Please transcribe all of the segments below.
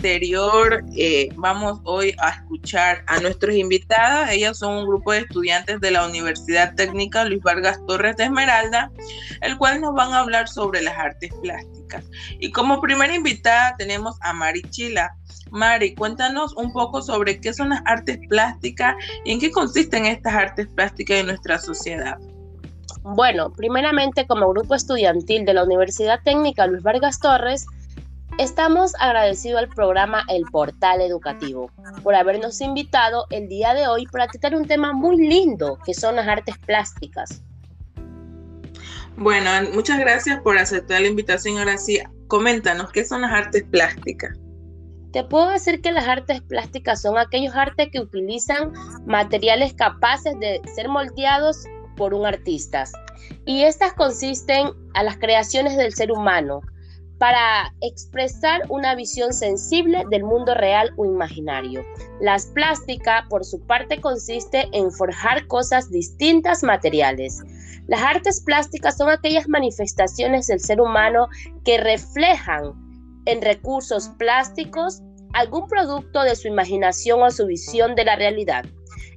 anterior, eh, vamos hoy a escuchar a nuestros invitados. Ellas son un grupo de estudiantes de la Universidad Técnica Luis Vargas Torres de Esmeralda, el cual nos van a hablar sobre las artes plásticas. Y como primera invitada tenemos a Mari Chila. Mari, cuéntanos un poco sobre qué son las artes plásticas y en qué consisten estas artes plásticas en nuestra sociedad. Bueno, primeramente como grupo estudiantil de la Universidad Técnica Luis Vargas Torres, estamos agradecidos al programa El Portal Educativo por habernos invitado el día de hoy para tratar un tema muy lindo que son las artes plásticas. Bueno, muchas gracias por aceptar la invitación. Ahora sí, coméntanos, ¿qué son las artes plásticas? Te puedo decir que las artes plásticas son aquellos artes que utilizan materiales capaces de ser moldeados por un artista. Y estas consisten a las creaciones del ser humano para expresar una visión sensible del mundo real o imaginario. Las plásticas, por su parte, consiste en forjar cosas distintas materiales. Las artes plásticas son aquellas manifestaciones del ser humano que reflejan en recursos plásticos algún producto de su imaginación o su visión de la realidad.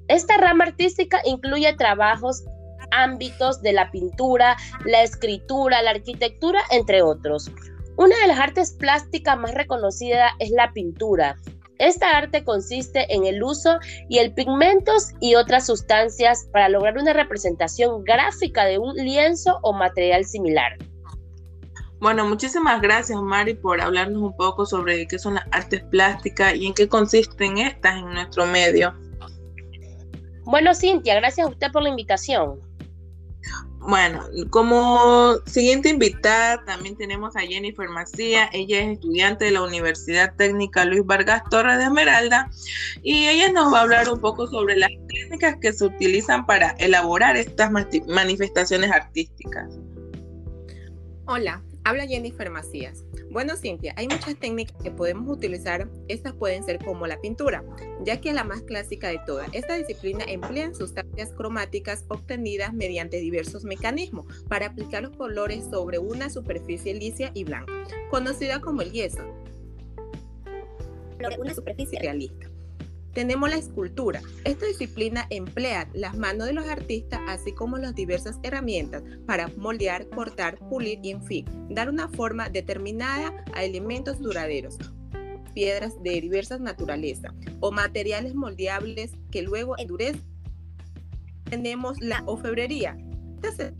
Esta rama artística incluye trabajos ámbitos de la pintura, la escritura, la arquitectura, entre otros. Una de las artes plásticas más reconocidas es la pintura. Esta arte consiste en el uso y el pigmentos y otras sustancias para lograr una representación gráfica de un lienzo o material similar. Bueno, muchísimas gracias Mari por hablarnos un poco sobre qué son las artes plásticas y en qué consisten estas en nuestro medio. Bueno, Cintia, gracias a usted por la invitación. Bueno, como siguiente invitada también tenemos a Jennifer Macía. Ella es estudiante de la Universidad Técnica Luis Vargas Torres de Esmeralda y ella nos va a hablar un poco sobre las técnicas que se utilizan para elaborar estas manifestaciones artísticas. Hola, habla Jennifer Macías. Bueno, Cintia, hay muchas técnicas que podemos utilizar. Estas pueden ser como la pintura, ya que es la más clásica de todas. Esta disciplina emplea sustancias cromáticas obtenidas mediante diversos mecanismos para aplicar los colores sobre una superficie lisa y blanca, conocida como el yeso. Una superficie realista. Tenemos la escultura. Esta disciplina emplea las manos de los artistas, así como las diversas herramientas para moldear, cortar, pulir y, en fin, dar una forma determinada a elementos duraderos, piedras de diversas naturalezas o materiales moldeables que luego endurecen. Tenemos la ofebrería. Estas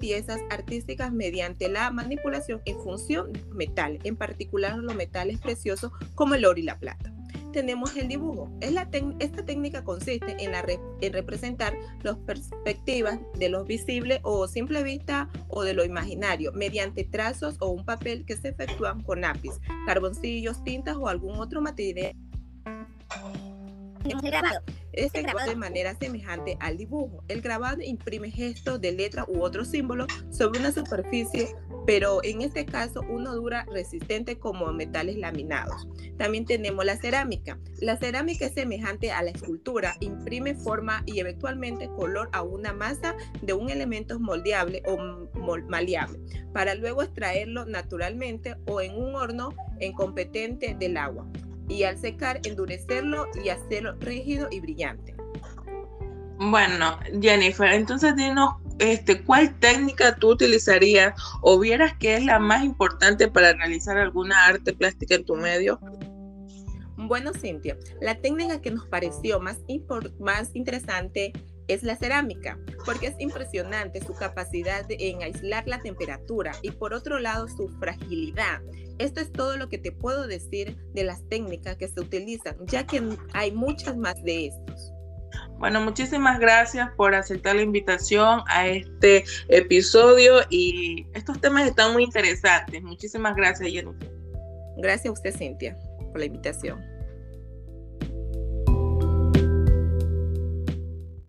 piezas artísticas mediante la manipulación en función de metal, en particular los metales preciosos como el oro y la plata tenemos el dibujo. Es la esta técnica consiste en, la en representar las perspectivas de lo visible o simple vista o de lo imaginario mediante trazos o un papel que se efectúan con lápiz, carboncillos, tintas o algún otro material grabado. Este grabado de manera semejante al dibujo. El grabado imprime gestos de letra u otro símbolo sobre una superficie, pero en este caso uno dura resistente como metales laminados. También tenemos la cerámica. La cerámica es semejante a la escultura, imprime forma y eventualmente color a una masa de un elemento moldeable o maleable, para luego extraerlo naturalmente o en un horno incompetente del agua y al secar endurecerlo y hacerlo rígido y brillante. Bueno, Jennifer, entonces dinos este, ¿cuál técnica tú utilizarías o vieras que es la más importante para realizar alguna arte plástica en tu medio? Bueno, Cintia, la técnica que nos pareció más, más interesante es la cerámica, porque es impresionante su capacidad en aislar la temperatura y por otro lado su fragilidad. Esto es todo lo que te puedo decir de las técnicas que se utilizan, ya que hay muchas más de estos. Bueno, muchísimas gracias por aceptar la invitación a este episodio y estos temas están muy interesantes. Muchísimas gracias, Jennifer. Gracias a usted, Cintia, por la invitación.